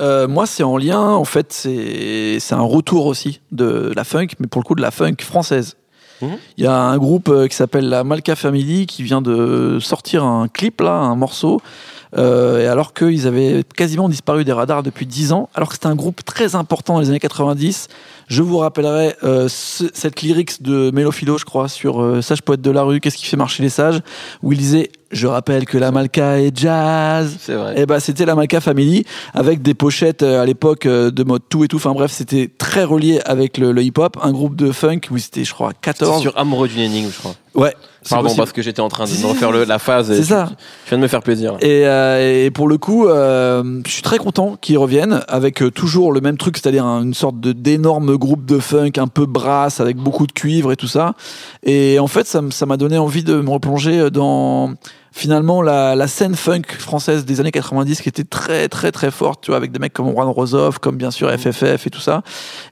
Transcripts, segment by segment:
Euh, moi, c'est en lien, en fait, c'est un retour aussi de la funk, mais pour le coup de la funk française. Mhm. Il y a un groupe euh, qui s'appelle la Malka Family qui vient de sortir un clip, là, un morceau, euh, et alors qu'ils avaient quasiment disparu des radars depuis 10 ans, alors que c'était un groupe très important dans les années 90. Je vous rappellerai euh, ce- cette lyrics de Mélophilo, je crois, sur euh, Sage poète de la rue, qu'est-ce qui fait marcher les sages, où il disait Je rappelle que la Malka est jazz. C'est vrai. Et bah c'était la Malka Family avec des pochettes euh, à l'époque euh, de mode tout et tout. Enfin bref, c'était très relié avec le, le hip-hop, un groupe de funk où c'était je crois C'est 14. sur Amoureux d'une énigme, je crois. Ouais. Pardon, possible. parce que j'étais en train de me refaire le- la phase. C'est ça. Tu viens de me faire plaisir. Et, euh, et pour le coup, euh, je suis très content qu'ils reviennent avec euh, toujours le même truc, c'est-à-dire un- une sorte de d'énorme groupe de funk un peu brasse avec beaucoup de cuivre et tout ça. Et en fait, ça m'a donné envie de me replonger dans finalement la, la scène funk française des années 90 qui était très très très forte, tu vois, avec des mecs comme Juan Rosoff, comme bien sûr FFF et tout ça.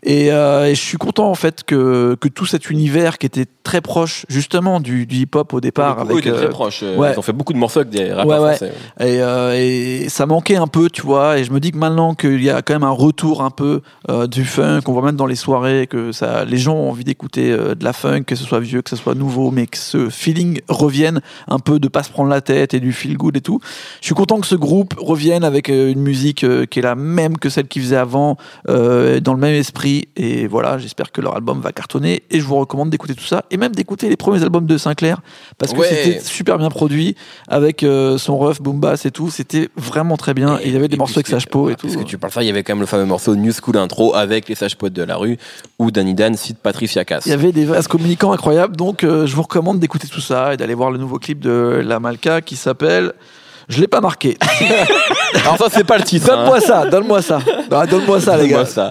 Et, euh, et je suis content en fait que, que tout cet univers qui était très proche justement du, du hip-hop au départ. Coup, avec, euh, très proches. euh, ouais. Ils ont fait beaucoup de morceaux avec des rappeurs Ouais, ouais. français. et, euh, et ça manquait un peu, tu vois. Et je me dis que maintenant qu'il y a quand même un retour un peu du funk, on voit même dans les soirées que ça, les gens ont envie d'écouter de la funk, que ce soit vieux, que ce soit nouveau, mais que ce feeling revienne un peu de pas se prendre la tête et du feel good et tout. Je suis content que ce groupe revienne avec euh, une musique euh, qui est la même que celle qu'ils faisaient avant, euh, dans le même esprit. Et voilà, j'espère que leur album va cartonner. Et je vous recommande d'écouter tout ça et même d'écouter les premiers albums de Sinclair parce que Ouais. c'était super bien produit avec euh, son ref, boom bass et tout. C'était vraiment très bien. Et il y avait des morceaux avec Sage Po et tout. Parce que tu parles ça, il y avait quand même le fameux morceau New School Intro avec les poètes de la rue où Danny Dan cite Patricia Cass. Il y avait des vases communicants incroyables, donc euh, je vous recommande d'écouter tout ça et d'aller voir le nouveau clip de La Malka qui s'appelle. Je l'ai pas marqué. Alors ça, c'est pas le titre. hein. donne-moi ça, donne-moi ça. Ah, donne-moi ça, les gars. ça.